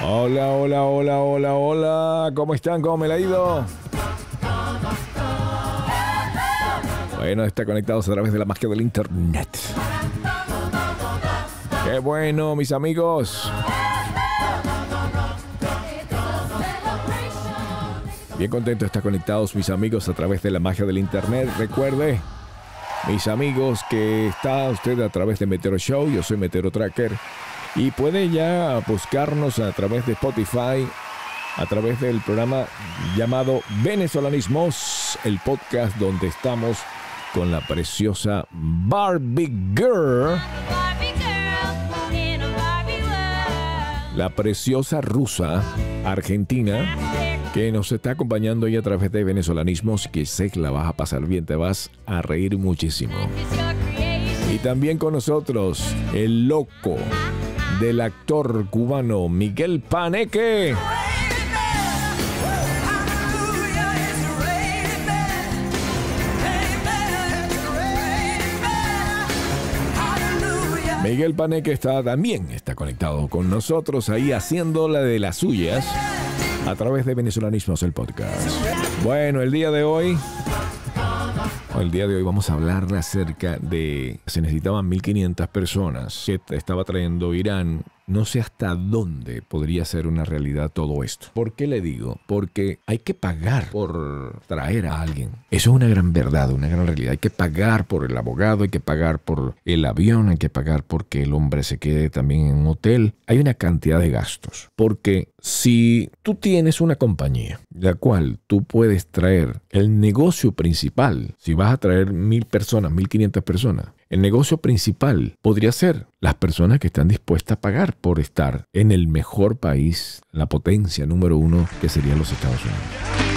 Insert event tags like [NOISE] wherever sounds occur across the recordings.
Hola, hola, hola, hola, hola. ¿Cómo están? ¿Cómo me la ha ido? Bueno, está conectados a través de la magia del internet. Qué bueno, mis amigos. Bien contento de estar conectados, mis amigos, a través de la magia del internet. Recuerde, mis amigos, que está usted a través de Meteoro Show. Yo soy Meteoro Tracker. Y puede ya buscarnos a través de Spotify, a través del programa llamado Venezolanismos, el podcast donde estamos con la preciosa Barbie Girl. La preciosa rusa argentina que nos está acompañando ahí a través de venezolanismos que sé que la vas a pasar bien, te vas a reír muchísimo. Y también con nosotros el loco del actor cubano Miguel Paneque. Miguel Paneque está también está conectado con nosotros ahí haciendo la de las suyas a través de Venezolanismos el podcast. Bueno, el día de hoy el día de hoy vamos a hablar acerca de se necesitaban 1500 personas que estaba trayendo Irán no sé hasta dónde podría ser una realidad todo esto. ¿Por qué le digo? Porque hay que pagar por traer a alguien. Eso es una gran verdad, una gran realidad. Hay que pagar por el abogado, hay que pagar por el avión, hay que pagar porque el hombre se quede también en un hotel. Hay una cantidad de gastos. Porque si tú tienes una compañía, la cual tú puedes traer el negocio principal, si vas a traer mil personas, mil quinientas personas, el negocio principal podría ser las personas que están dispuestas a pagar por estar en el mejor país, la potencia número uno que serían los Estados Unidos.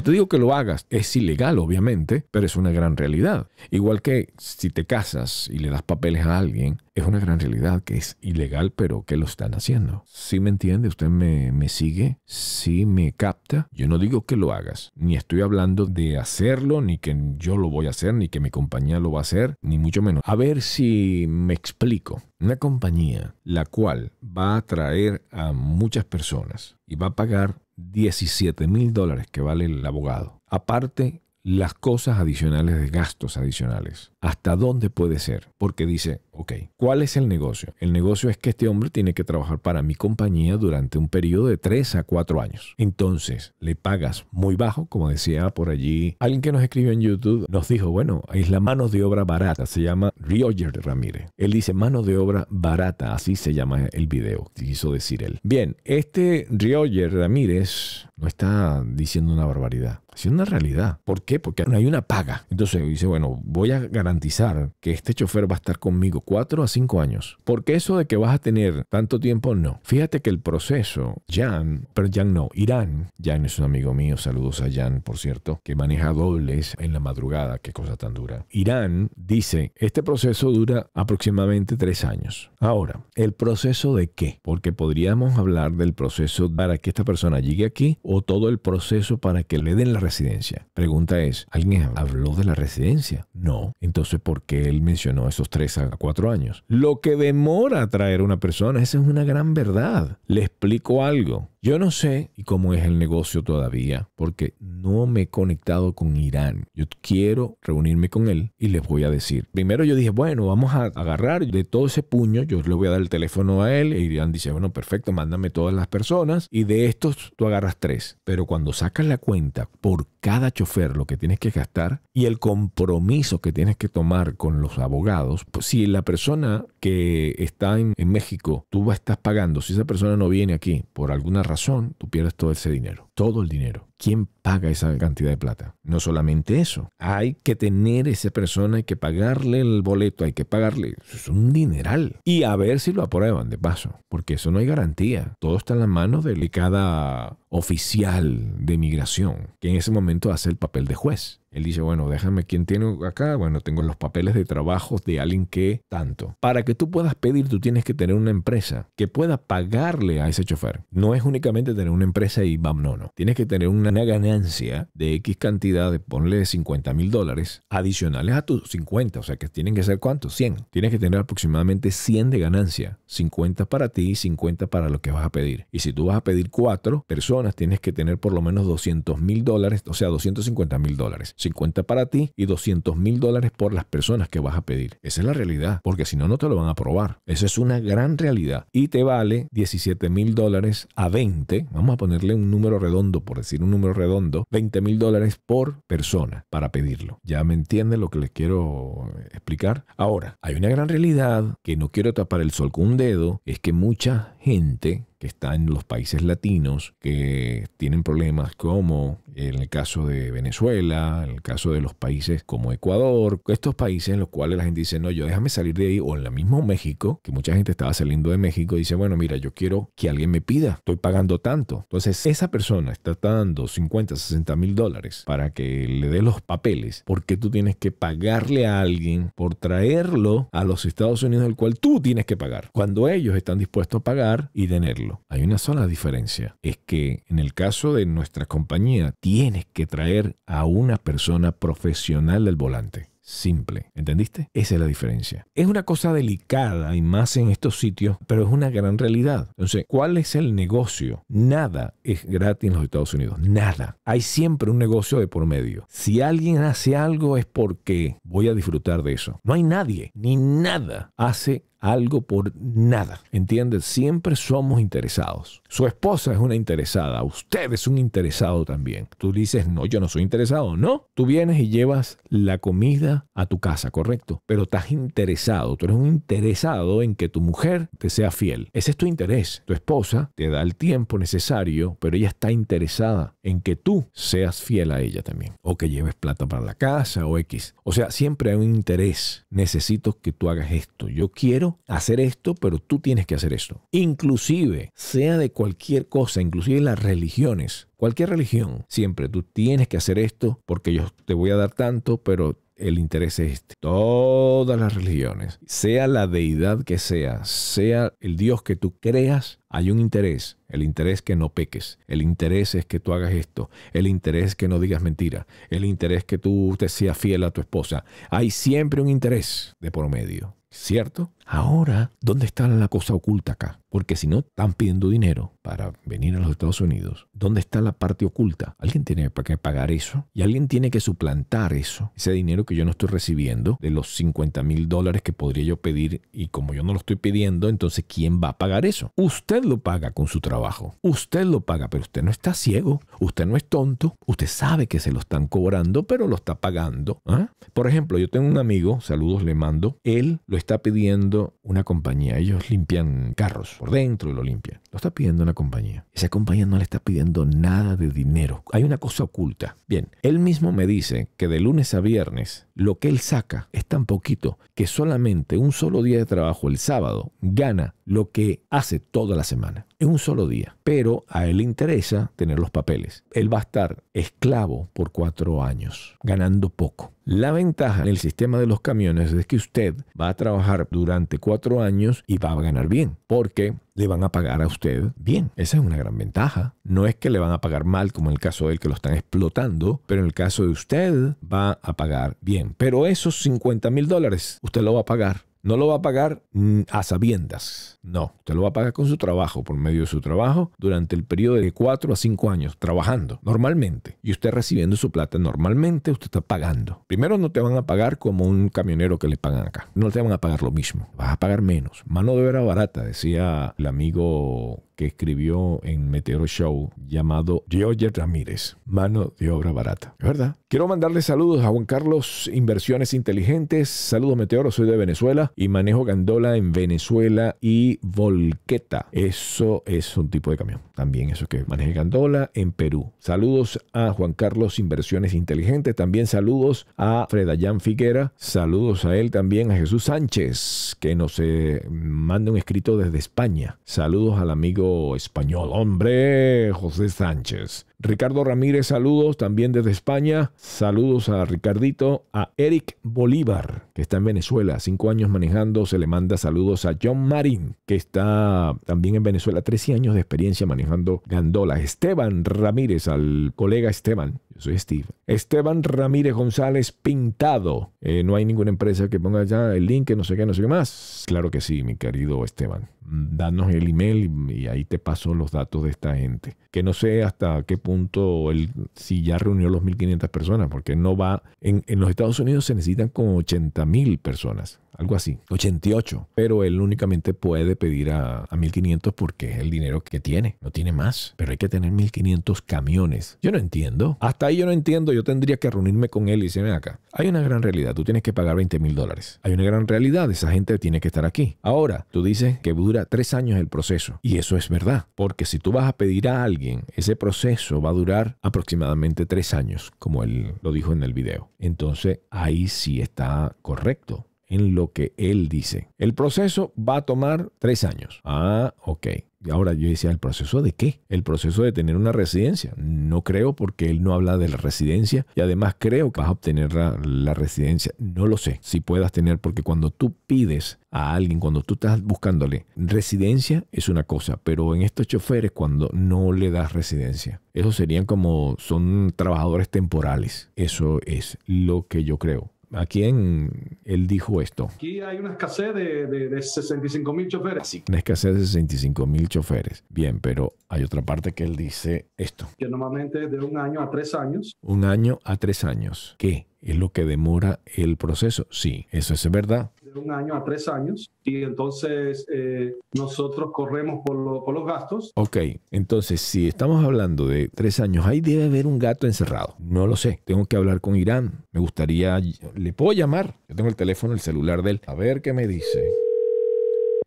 No te digo que lo hagas, es ilegal obviamente, pero es una gran realidad. Igual que si te casas y le das papeles a alguien, es una gran realidad que es ilegal, pero que lo están haciendo. Si me entiende? ¿Usted me, me sigue? ¿Sí me capta? Yo no digo que lo hagas, ni estoy hablando de hacerlo, ni que yo lo voy a hacer, ni que mi compañía lo va a hacer, ni mucho menos. A ver si me explico. Una compañía la cual va a atraer a muchas personas y va a pagar 17 mil dólares que vale el abogado. Aparte, las cosas adicionales de gastos adicionales. ¿Hasta dónde puede ser? Porque dice, ok, ¿cuál es el negocio? El negocio es que este hombre tiene que trabajar para mi compañía durante un periodo de 3 a 4 años. Entonces, le pagas muy bajo, como decía por allí alguien que nos escribió en YouTube, nos dijo, bueno, es la mano de obra barata, se llama Rioger Ramírez. Él dice mano de obra barata, así se llama el video, quiso decir él. Bien, este Rioger Ramírez no está diciendo una barbaridad, es una realidad. ¿Por qué? Porque no hay una paga. Entonces dice, bueno, voy a garantizar que este chofer va a estar conmigo cuatro a cinco años. Porque eso de que vas a tener tanto tiempo, no. Fíjate que el proceso, Jan, pero Jan no, Irán, Jan es un amigo mío, saludos a Jan, por cierto, que maneja dobles en la madrugada, qué cosa tan dura. Irán dice, este proceso dura aproximadamente tres años. Ahora, ¿el proceso de qué? Porque podríamos hablar del proceso para que esta persona llegue aquí o todo el proceso para que le den la residencia. Pregunta es, ¿alguien habló de la residencia? No. Entonces, ¿por qué él mencionó esos tres a años? Lo que demora traer a una persona, esa es una gran verdad. Le explico algo. Yo no sé cómo es el negocio todavía, porque no me he conectado con Irán. Yo quiero reunirme con él y les voy a decir. Primero yo dije, bueno, vamos a agarrar de todo ese puño, yo le voy a dar el teléfono a él e Irán dice, bueno, perfecto, mándame todas las personas y de estos tú agarras tres. Pero cuando sacas la cuenta por cada chofer lo que tienes que gastar y el compromiso que tienes que tomar con los abogados, pues si la persona que está en, México, tú estás pagando, si esa persona no viene aquí por alguna razón, tú pierdes todo ese dinero, todo el dinero. ¿Quién paga esa cantidad de plata? No solamente eso, hay que tener esa persona, hay que pagarle el boleto, hay que pagarle, es un dineral. Y a ver si lo aprueban de paso, porque eso no hay garantía. Todo está en las manos de cada oficial de migración, que en ese momento hace el papel de juez. Él dice, bueno, déjame quién tiene acá. Bueno, tengo los papeles de trabajo de alguien que tanto. Para que tú puedas pedir, tú tienes que tener una empresa que pueda pagarle a ese chofer. No es únicamente tener una empresa y vamos, no, no. Tienes que tener una ganancia de X cantidad de, ponle 50 mil dólares adicionales a tus 50. O sea, que tienen que ser cuántos? 100. Tienes que tener aproximadamente 100 de ganancia. 50 para ti y 50 para lo que vas a pedir. Y si tú vas a pedir cuatro personas, tienes que tener por lo menos 200 mil dólares, o sea, 250 mil dólares. 50 para ti y 200 mil dólares por las personas que vas a pedir. Esa es la realidad, porque si no, no te lo van a aprobar. Esa es una gran realidad. Y te vale 17 mil dólares a 20. Vamos a ponerle un número redondo, por decir un número redondo, 20 mil dólares por persona para pedirlo. ¿Ya me entienden lo que les quiero explicar? Ahora, hay una gran realidad que no quiero tapar el sol con un dedo, es que mucha gente que está en los países latinos, que tienen problemas como en el caso de Venezuela, en el caso de los países como Ecuador, estos países en los cuales la gente dice, no, yo déjame salir de ahí, o en la misma México, que mucha gente estaba saliendo de México, dice, bueno, mira, yo quiero que alguien me pida, estoy pagando tanto. Entonces, esa persona está dando 50, 60 mil dólares para que le dé los papeles, porque tú tienes que pagarle a alguien por traerlo a los Estados Unidos, el cual tú tienes que pagar, cuando ellos están dispuestos a pagar y tenerlo. Hay una sola diferencia. Es que en el caso de nuestra compañía tienes que traer a una persona profesional del volante simple. ¿Entendiste? Esa es la diferencia. Es una cosa delicada y más en estos sitios, pero es una gran realidad. Entonces, ¿cuál es el negocio? Nada es gratis en los Estados Unidos. Nada. Hay siempre un negocio de por medio. Si alguien hace algo es porque voy a disfrutar de eso. No hay nadie ni nada hace algo por nada. ¿Entiendes? Siempre somos interesados. Su esposa es una interesada, usted es un interesado también. Tú dices, no, yo no soy interesado. No, tú vienes y llevas la comida a tu casa, correcto. Pero estás interesado, tú eres un interesado en que tu mujer te sea fiel. Ese es tu interés. Tu esposa te da el tiempo necesario, pero ella está interesada en que tú seas fiel a ella también. O que lleves plata para la casa o X. O sea, siempre hay un interés. Necesito que tú hagas esto. Yo quiero hacer esto, pero tú tienes que hacer esto. Inclusive, sea de cualquier cosa, inclusive las religiones, cualquier religión, siempre tú tienes que hacer esto porque yo te voy a dar tanto, pero el interés es este. Todas las religiones, sea la deidad que sea, sea el Dios que tú creas, hay un interés. El interés que no peques. El interés es que tú hagas esto. El interés que no digas mentira. El interés que tú te seas fiel a tu esposa. Hay siempre un interés de por medio. ¿Cierto? Ahora, ¿dónde está la cosa oculta acá? Porque si no están pidiendo dinero para venir a los Estados Unidos, ¿dónde está la parte oculta? Alguien tiene que pagar eso y alguien tiene que suplantar eso, ese dinero que yo no estoy recibiendo de los 50 mil dólares que podría yo pedir y como yo no lo estoy pidiendo, entonces ¿quién va a pagar eso? Usted lo paga con su trabajo, usted lo paga, pero usted no está ciego, usted no es tonto, usted sabe que se lo están cobrando, pero lo está pagando. ¿ah? Por ejemplo, yo tengo un amigo, saludos le mando, él lo está pidiendo una compañía. Ellos limpian carros por dentro y lo limpian. Lo está pidiendo una compañía. Esa compañía no le está pidiendo nada de dinero. Hay una cosa oculta. Bien, él mismo me dice que de lunes a viernes lo que él saca es tan poquito que solamente un solo día de trabajo, el sábado, gana lo que hace toda la semana. En un solo día. Pero a él le interesa tener los papeles. Él va a estar esclavo por cuatro años, ganando poco. La ventaja en el sistema de los camiones es que usted va a trabajar durante cuatro años y va a ganar bien, porque le van a pagar a usted bien. Esa es una gran ventaja. No es que le van a pagar mal como en el caso del que lo están explotando, pero en el caso de usted va a pagar bien. Pero esos 50 mil dólares usted lo va a pagar no lo va a pagar mm, a sabiendas. No, usted lo va a pagar con su trabajo, por medio de su trabajo, durante el periodo de 4 a 5 años, trabajando normalmente. Y usted recibiendo su plata normalmente, usted está pagando. Primero no te van a pagar como un camionero que le pagan acá. No te van a pagar lo mismo. Vas a pagar menos. Mano de obra barata, decía el amigo que escribió en Meteoro Show llamado George Ramírez, mano de obra barata. ¿Es verdad? Quiero mandarle saludos a Juan Carlos Inversiones Inteligentes. Saludos Meteoro, soy de Venezuela y manejo gandola en Venezuela y volqueta. Eso es un tipo de camión. También eso que maneje gandola en Perú. Saludos a Juan Carlos Inversiones Inteligentes. También saludos a Fredayán Figuera. Saludos a él también, a Jesús Sánchez, que nos eh, manda un escrito desde España. Saludos al amigo español. Hombre, José Sánchez. Ricardo Ramírez, saludos también desde España. Saludos a Ricardito, a Eric Bolívar, que está en Venezuela, cinco años manejando. Se le manda saludos a John Marín, que está también en Venezuela, 13 años de experiencia manejando gandola. Esteban Ramírez, al colega Esteban. Soy Steve. Esteban Ramírez González Pintado. Eh, no hay ninguna empresa que ponga ya el link, no sé qué, no sé qué más. Claro que sí, mi querido Esteban. Danos el email y ahí te paso los datos de esta gente. Que no sé hasta qué punto él, si ya reunió los 1.500 personas, porque no va. En, en los Estados Unidos se necesitan como 80.000 personas algo así, 88. Pero él únicamente puede pedir a, a 1500 porque es el dinero que tiene, no tiene más. Pero hay que tener 1500 camiones. Yo no entiendo. Hasta ahí yo no entiendo. Yo tendría que reunirme con él y decirme acá. Hay una gran realidad. Tú tienes que pagar 20 mil dólares. Hay una gran realidad. Esa gente tiene que estar aquí. Ahora, tú dices que dura tres años el proceso. Y eso es verdad. Porque si tú vas a pedir a alguien, ese proceso va a durar aproximadamente tres años, como él lo dijo en el video. Entonces, ahí sí está correcto en lo que él dice. El proceso va a tomar tres años. Ah, ok. Y ahora yo decía, ¿el proceso de qué? El proceso de tener una residencia. No creo porque él no habla de la residencia y además creo que vas a obtener la, residencia. No lo sé si puedas tener porque cuando tú pides a alguien, cuando tú estás buscándole residencia es una cosa, pero en estos choferes cuando no le das residencia, esos serían como son trabajadores temporales. Eso es lo que yo creo. ¿A quién él dijo esto? Aquí hay una escasez de, de, de 65 mil choferes. Sí, una escasez de 65 mil choferes. Bien, pero hay otra parte que él dice esto. Que normalmente es de un año a tres años. Un año a tres años. ¿Qué? ¿Es lo que demora el proceso? Sí, eso es verdad. De un año a tres años. Y entonces eh, nosotros corremos por, lo, por, los gastos. Ok, entonces si estamos hablando de tres años, ahí debe haber un gato encerrado. No lo sé. Tengo que hablar con Irán. Me gustaría... ¿Le puedo llamar? Yo tengo el teléfono, el celular de él. A ver qué me dice.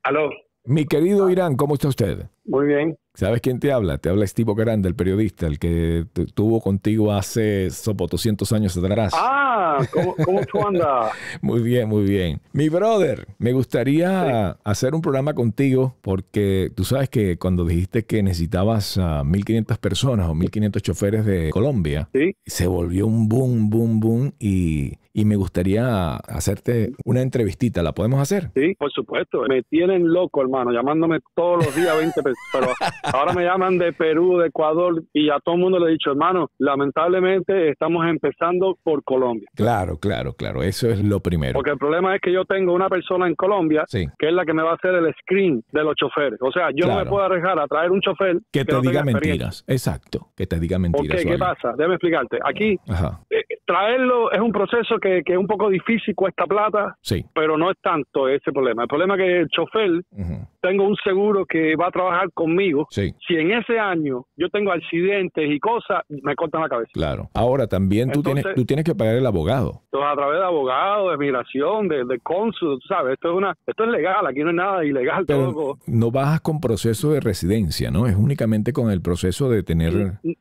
Aló. Mi querido Irán, ¿cómo está usted? Muy bien. ¿Sabes quién te habla? Te habla Steve Grande, el periodista, el que tuvo contigo hace sopo 200 años atrás. Ah, ¿cómo, cómo tú andas? muy bien, muy bien. Mi brother, me gustaría sí. hacer un programa contigo porque tú sabes que cuando dijiste que necesitabas a 1.500 personas o 1.500 choferes de Colombia, ¿Sí? se volvió un boom, boom, boom y, y me gustaría hacerte una entrevistita. ¿La podemos hacer? Sí, por supuesto. Me tienen loco, hermano, llamándome todos los días 20 pesos. Pero ahora me llaman de Perú, de Ecuador y a todo el mundo le he dicho, hermano, lamentablemente estamos empezando por Colombia. Claro, claro, claro. Eso es lo primero. Porque el problema es que yo tengo una persona en Colombia sí. que es la que me va a hacer el screen de los choferes. O sea, yo Claro. no me puedo arriesgar a traer un chofer Que que te no diga mentiras. Exacto. Que te diga ¿Por mentiras. qué? ¿Qué pasa? Déjame explicarte. Aquí Ajá. eh, traerlo es un proceso que, que es un poco difícil, cuesta plata, Sí. pero no es tanto ese problema. El problema es que el chofer, Ujú. tengo un seguro que va a trabajar conmigo. Sí. Si en ese año yo tengo accidentes y cosas, me cortan la cabeza. Claro. Ahora también tú, Entonces- tienes, tú tienes que pagar el abogado. Entonces, a través de abogados, de migración, de, de cónsul, tú ¿sabes? Esto es una, esto es legal, aquí no es nada ilegal. Pero todo. no bajas con proceso de residencia, ¿no? Es únicamente con el proceso de tener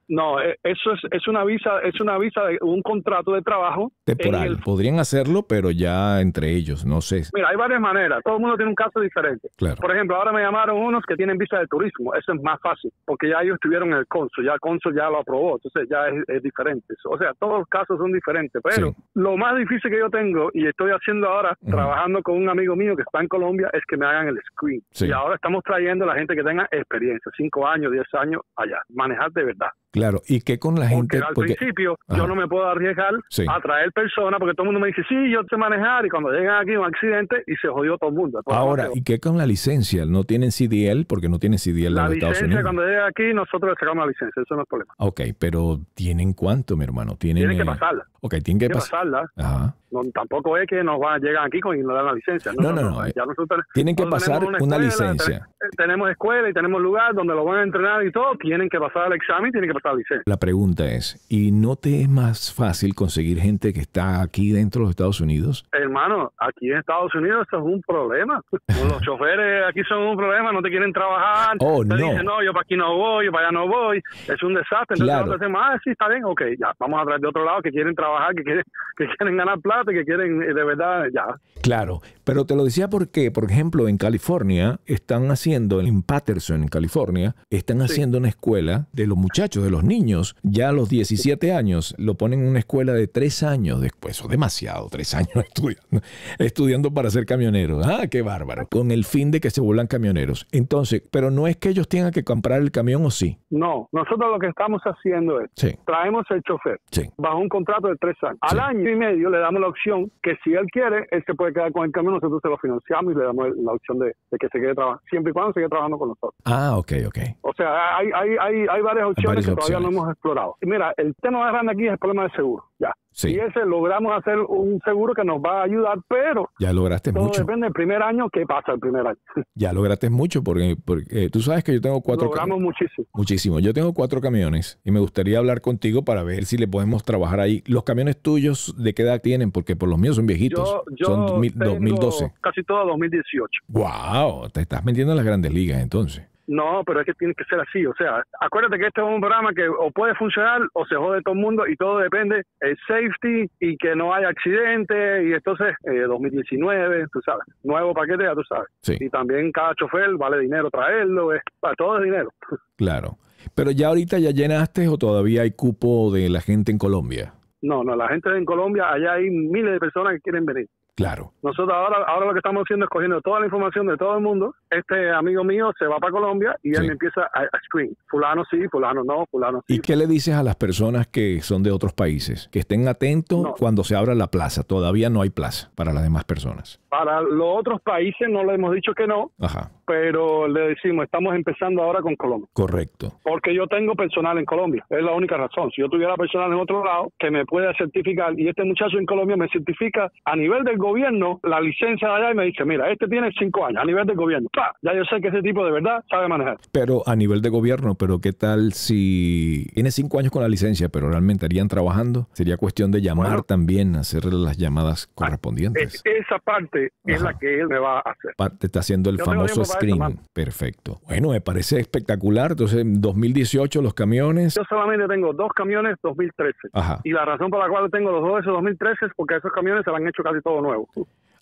No, eh, eso es, es una visa, es una visa de un contrato de trabajo. temporal. el- Podrían hacerlo, pero ya entre ellos, no sé. Mira, hay varias maneras. Todo el mundo tiene un caso diferente. Claro. Por ejemplo, ahora me llamaron unos que tienen visa de turismo. Eso es más fácil, porque ya ellos estuvieron en el cónsul, ya el cónsul ya lo aprobó, entonces ya es, es diferente. O sea, todos los casos son diferentes, pero Sí. lo más difícil que yo tengo y estoy haciendo ahora, Ujú. trabajando con un amigo mío que está en Colombia, es que me hagan el screen. Sí. Y ahora estamos trayendo a la gente que tenga experiencia, cinco años, diez años allá, manejar de verdad. Claro. ¿Y qué con la Porque gente? al Porque, principio Ajá. yo no me puedo arriesgar Sí. a traer personas porque todo el mundo me dice, sí, yo sé manejar y cuando llegan aquí un accidente y se jodió todo el mundo. Ahora, ¿y qué con la licencia? ¿No tienen CDL? Porque no tienen CDL en los Estados licencia Unidos. cuando llega aquí nosotros le sacamos la licencia, eso no es problema. Ok, pero ¿tienen cuánto, mi hermano? Tienen, Tienen que eh, pasarla, Ok, tienen que que pasar. pasarla. Ajá. No, tampoco es que nos van, llegan aquí con y nos dan la licencia. No, no, no. Ya nosotros, Tienen que nosotros pasar una escuela, licencia. ten- tenemos escuela y tenemos lugar donde lo van a entrenar y todo. Tienen que pasar el examen tienen que pasar la licencia. La pregunta es, ¿y no te es más fácil conseguir gente que está aquí dentro de los Estados Unidos? Hermano, aquí en Estados Unidos eso es un problema. Los choferes aquí son un problema, no te quieren trabajar. Oh, te no. dicen, no, yo para aquí no voy, yo para allá no voy. Es un desastre. Entonces Claro. decimos, ah, sí, está bien, ok, ya, vamos a traer de otro lado que quieren trabajar, que quieren, que quieren ganar plata, que quieren eh, de verdad, ya. Claro, pero te lo decía porque, por ejemplo, en California están haciendo en Patterson, en California, están haciendo una escuela de los muchachos, de los niños, ya a los 17 años, lo ponen en una escuela de tres años después, o demasiado, tres años [LAUGHS] estudiando, estudiando para ser camioneros. Ah, qué bárbaro. Con el fin de que se vuelvan camioneros. Entonces, pero no es que ellos tengan que comprar el camión o sí. No, nosotros lo que estamos haciendo es, Sí. traemos el chofer Sí. bajo un contrato de tres años. Sí. Al año y medio le damos la opción que si él quiere, él se puede quedar con el camión, nosotros se lo financiamos y le damos la opción de, de que se quede trabajando, siempre y cuando siga trabajando con nosotros. Ah, ok, ok. O sea, hay, hay, hay, hay varias opciones varias que todavía no hemos explorado. Y mira, el tema más grande aquí es el problema del seguro. Ya. Sí. Y ese logramos hacer un seguro que nos va a ayudar, pero Ya lograste todo mucho. depende del primer año, qué pasa el primer año. [LAUGHS] Ya lograste mucho porque, porque eh, tú sabes que yo tengo cuatro Logramos muchísimo. Muchísimo. Yo tengo cuatro camiones y me gustaría hablar contigo para ver si le podemos trabajar ahí. Los camiones tuyos, ¿de qué edad tienen? Porque por los míos son viejitos. Yo, yo son 2000 tengo 2012. casi todo 2018. ¡Wow! Te estás metiendo en las grandes ligas entonces. No, pero es que tiene que ser así. O sea, acuérdate que este es un programa que o puede funcionar o se jode todo el mundo y todo depende el safety y que no haya accidente. Y entonces, eh, 2019, tú sabes, nuevo paquete, ya tú sabes. Sí, Y también cada chofer vale dinero traerlo, es, para todo es dinero. [LAUGHS] claro. Pero ya ahorita ya llenaste o todavía hay cupo de la gente en Colombia. No, no, la gente en Colombia, allá hay miles de personas que quieren venir. Claro. Nosotros ahora, ahora lo que estamos haciendo es cogiendo toda la información de todo el mundo. Este amigo mío se va para Colombia y él empieza a, a screen. Fulano sí, fulano no, fulano sí. ¿Y qué le dices a las personas que son de otros países? Que estén atentos No. cuando se abra la plaza. Todavía no hay plaza para las demás personas. Para los otros países no le hemos dicho que no, Ajá. Pero le decimos, estamos empezando ahora con Colombia. Correcto. Porque yo tengo personal en Colombia, es la única razón. Si yo tuviera personal en otro lado que me pueda certificar, y este muchacho en Colombia me certifica a nivel del gobierno la licencia de allá y me dice, mira, este tiene cinco años a nivel del gobierno. ¡Pah! Ya yo sé que ese tipo de verdad sabe manejar. Pero a nivel de gobierno, pero ¿qué tal si tiene cinco años con la licencia, pero realmente estarían trabajando? Sería cuestión de llamar Bueno. también, hacer las llamadas correspondientes. Es- esa parte es Ajá. la que él me va a hacer. Pa- Te está haciendo el Yo famoso eso, mano. Perfecto. Bueno, me parece espectacular. Entonces, en 2018 los camiones. Yo solamente tengo dos camiones 2013. Ajá. Y la razón por la cual tengo los dos de esos 2013 es porque esos camiones se lo han hecho casi todo nuevo.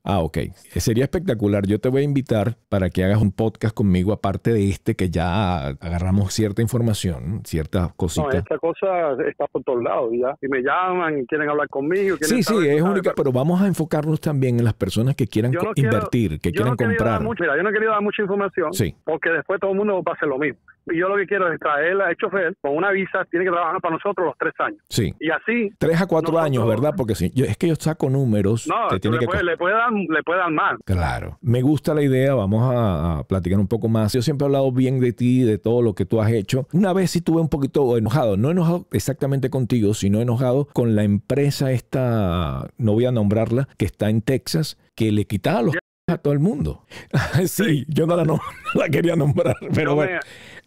Ah, ok. Sería espectacular. Yo te voy a invitar para que hagas un podcast conmigo, aparte de este, que ya agarramos cierta información, cierta No, cosita. esta cosa está por todos lados ya. Y me llaman y quieren hablar conmigo. quieren Sí, sí, es única, pero vamos a enfocarnos también en las personas que quieran no quiero- invertir, que quieran no comprar. Dar mucho, mira, yo no quería dar mucha información Sí. porque después todo el mundo va a hacer lo mismo. Y yo lo que quiero es traer al chofer con una visa, tiene que trabajar para nosotros los tres años. Sí. Y así, Tres a cuatro Nosotros- años, ¿verdad? Porque si, yo- es que yo saco números no, que tiene le, que puede, le, puede dar, le puede dar más. Claro. Me gusta la idea, vamos a, a platicar un poco más. Yo siempre he hablado bien de ti, de todo lo que tú has hecho. Una vez sí estuve un poquito enojado, no enojado exactamente contigo, sino enojado con la empresa esta, no voy a nombrarla, que está en Texas, que le quitaba los [LAUGHS] a todo el mundo. [LAUGHS] sí, yo no la, [LAUGHS] no, la quería nombrar, pero Yo bueno, me-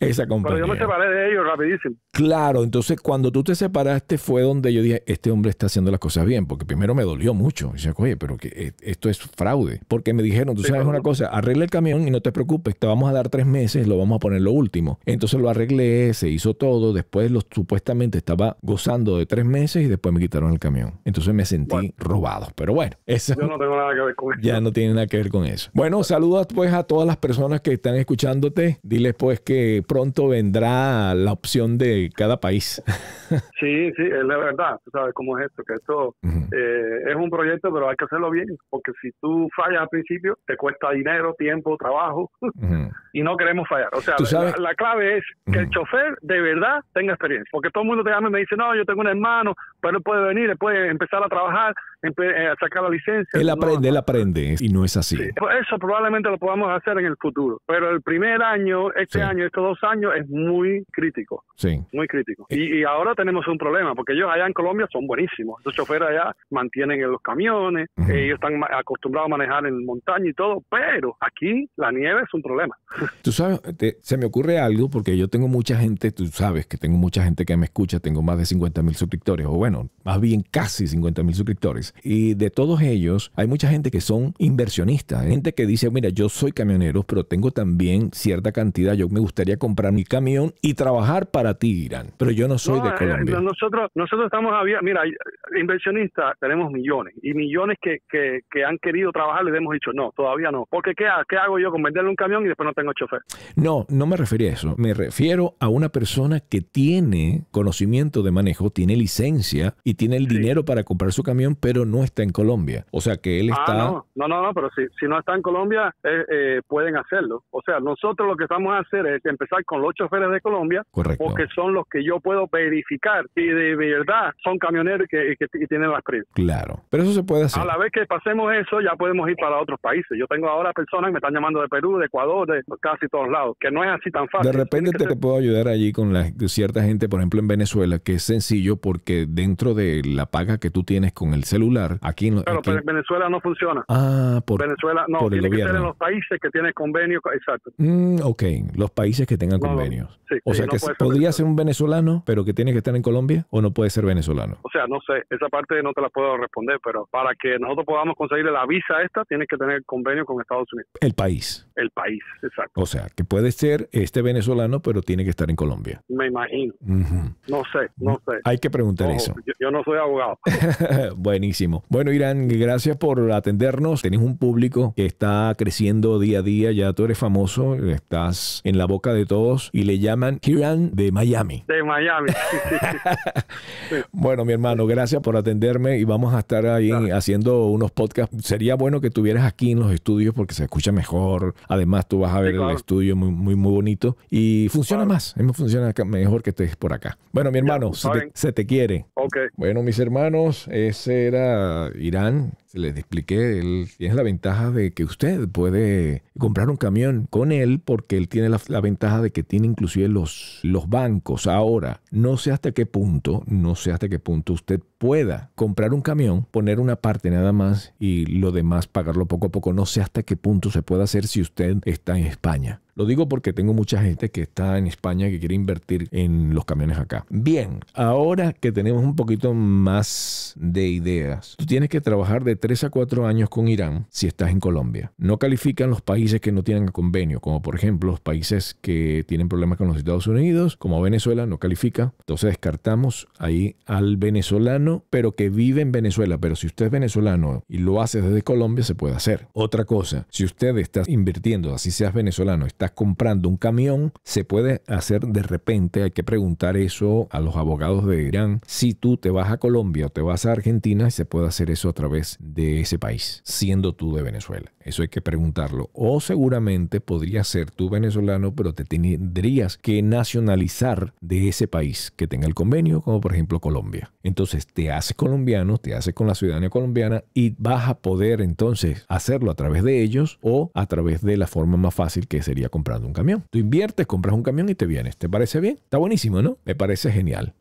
esa pero compañía. yo me separé de ellos rapidísimo. Claro, entonces cuando tú te separaste fue donde yo dije, este hombre está haciendo las cosas bien, porque primero me dolió mucho. Y decía, oye, pero que eh, esto es fraude. Porque me dijeron, tú Sí, sabes pero- una cosa, arregla el camión y no te preocupes, te vamos a dar tres meses, lo vamos a poner lo último. Entonces lo arreglé, se hizo todo, después lo, supuestamente estaba gozando de tres meses y después me quitaron el camión. Entonces me sentí Bueno. robado. Pero bueno, eso Yo no tengo nada que ver con eso. ya no tiene nada que ver con eso. Bueno, saludos pues a todas las personas que están escuchándote. Diles pues que pronto vendrá la opción de cada país. [LAUGHS] Sí, sí, es la verdad. Tú sabes cómo es esto, que esto eh, es un proyecto, pero hay que hacerlo bien, porque si tú fallas al principio, te cuesta dinero, tiempo, trabajo, [LAUGHS] y no queremos fallar. O sea, la, la clave es que el chofer de verdad tenga experiencia, porque todo el mundo te llama y me dice, no, yo tengo un hermano, pero él puede venir, él puede empezar a trabajar, eh, a sacar la licencia. Él No, aprende, él aprende y no es así. Sí, Eso probablemente lo podamos hacer en el futuro, pero el primer año, este Sí. año, estos dos años es muy crítico, Sí. muy crítico. Y, y ahora tenemos un problema, porque ellos allá en Colombia son buenísimos. Los choferes allá mantienen en los camiones, Ujú. ellos están acostumbrados a manejar en montaña y todo, pero aquí la nieve es un problema. [LAUGHS] Tú sabes, te- se me ocurre algo porque yo tengo mucha gente, tú sabes que tengo mucha gente que me escucha, tengo más de 50 mil suscriptores, o bueno, más bien casi 50 mil suscriptores. Y de todos ellos, hay mucha gente que son inversionistas, gente que dice, mira, yo soy camionero, pero tengo también cierta cantidad, yo me gustaría comprar mi camión y trabajar para ti, Irán, pero yo no soy de eh, Colombia. nosotros, nosotros estamos abiertos, mira, inversionistas tenemos millones y millones que, que, que, han querido trabajar, les hemos dicho, no, todavía no, porque ¿qué, ¿qué hago yo con venderle un camión y después no tengo chofer? No, no me refería a eso, me refiero a una persona que tiene conocimiento de manejo, tiene licencia y tiene el dinero para comprar su camión, pero no está en Colombia. O sea que él ah, está... no, no, no, pero si, si no está en Colombia, eh, eh, pueden hacerlo. O sea, nosotros lo que estamos a hacer es empezar con los choferes de Colombia, Correcto. porque son los que yo puedo verificar y de verdad son camioneros que, que, tienen las prisas. Claro, pero eso se puede hacer. A la vez que pasemos eso, ya podemos ir para otros países. Yo tengo ahora personas que me están llamando de Perú, de Ecuador, de casi todos lados, que no es así tan fácil. De repente te, puedo ayudar allí con la, cierta gente, por ejemplo en Venezuela, que es sencillo porque dentro de la paga que tú tienes con el celular, aquí en, pero, en Venezuela no funciona. Ah, por Venezuela no, tiene que ser en los países que tienen convenio, exacto. Mm, ok, los países que tengan convenios. o sea que podría ser un venezolano, pero que tiene que estar en Colombia, o no puede ser venezolano. O sea, no sé, esa parte no te la puedo responder, pero para que nosotros podamos conseguir la visa esta, tienes que tener convenio con Estados Unidos. El país. El país, exacto. O sea, que puede ser este venezolano, pero tiene que estar en Colombia. Me imagino. No sé, no sé. Hay que preguntar eso. Yo, no soy abogado. [LAUGHS] Buenísimo. Bueno, Irán, gracias por atendernos. Tenés un público que está creciendo día a día. Ya tú eres famoso, estás en la boca de todos y le llaman Irán de Miami. De Miami. [LAUGHS] Bueno, mi hermano, gracias por atenderme y vamos a estar ahí haciendo unos podcasts. Sería bueno que estuvieras aquí en los estudios porque se escucha mejor. Además, tú vas a ver el estudio muy, muy, muy bonito y funciona más. Me funciona mejor que estés por acá. Bueno, mi hermano, se, te, quiere. Bueno, mis hermanos, ese era Irán les expliqué, él tiene la ventaja de que usted puede comprar un camión con él porque él tiene la, ventaja de que tiene inclusive los, los bancos. Ahora, no sé hasta qué punto, no sé hasta qué punto usted pueda comprar un camión, poner una parte nada más y lo demás pagarlo poco a poco. No sé hasta qué punto se puede hacer si usted está en España. Lo digo porque tengo mucha gente que está en España que quiere invertir en los camiones acá. Bien, ahora que tenemos un poquito más de ideas, tú tienes que trabajar de 3 a 4 años con Irán si estás en Colombia. No califican los países que no tienen convenio, como por ejemplo los países que tienen problemas con los Estados Unidos, como Venezuela, no califica. Entonces descartamos ahí al venezolano, pero que vive en Venezuela. Pero si usted es venezolano y lo hace desde Colombia, se puede hacer. Otra cosa, si usted está invirtiendo, así seas venezolano, está comprando un camión, se puede hacer de repente, hay que preguntar eso a los abogados de Irán, si tú te vas a Colombia o te vas a Argentina, se puede hacer eso a través de ese país, siendo tú de Venezuela. Eso hay que preguntarlo. O seguramente podría ser tú venezolano, pero te tendrías que nacionalizar de ese país que tenga el convenio, como por ejemplo Colombia. Entonces te haces colombiano, te haces con la ciudadanía colombiana y vas a poder entonces hacerlo a través de ellos o a través de la forma más fácil que sería comprando un camión. Tú inviertes, compras un camión y te vienes. ¿Te parece bien? Está buenísimo, ¿no? Me parece genial.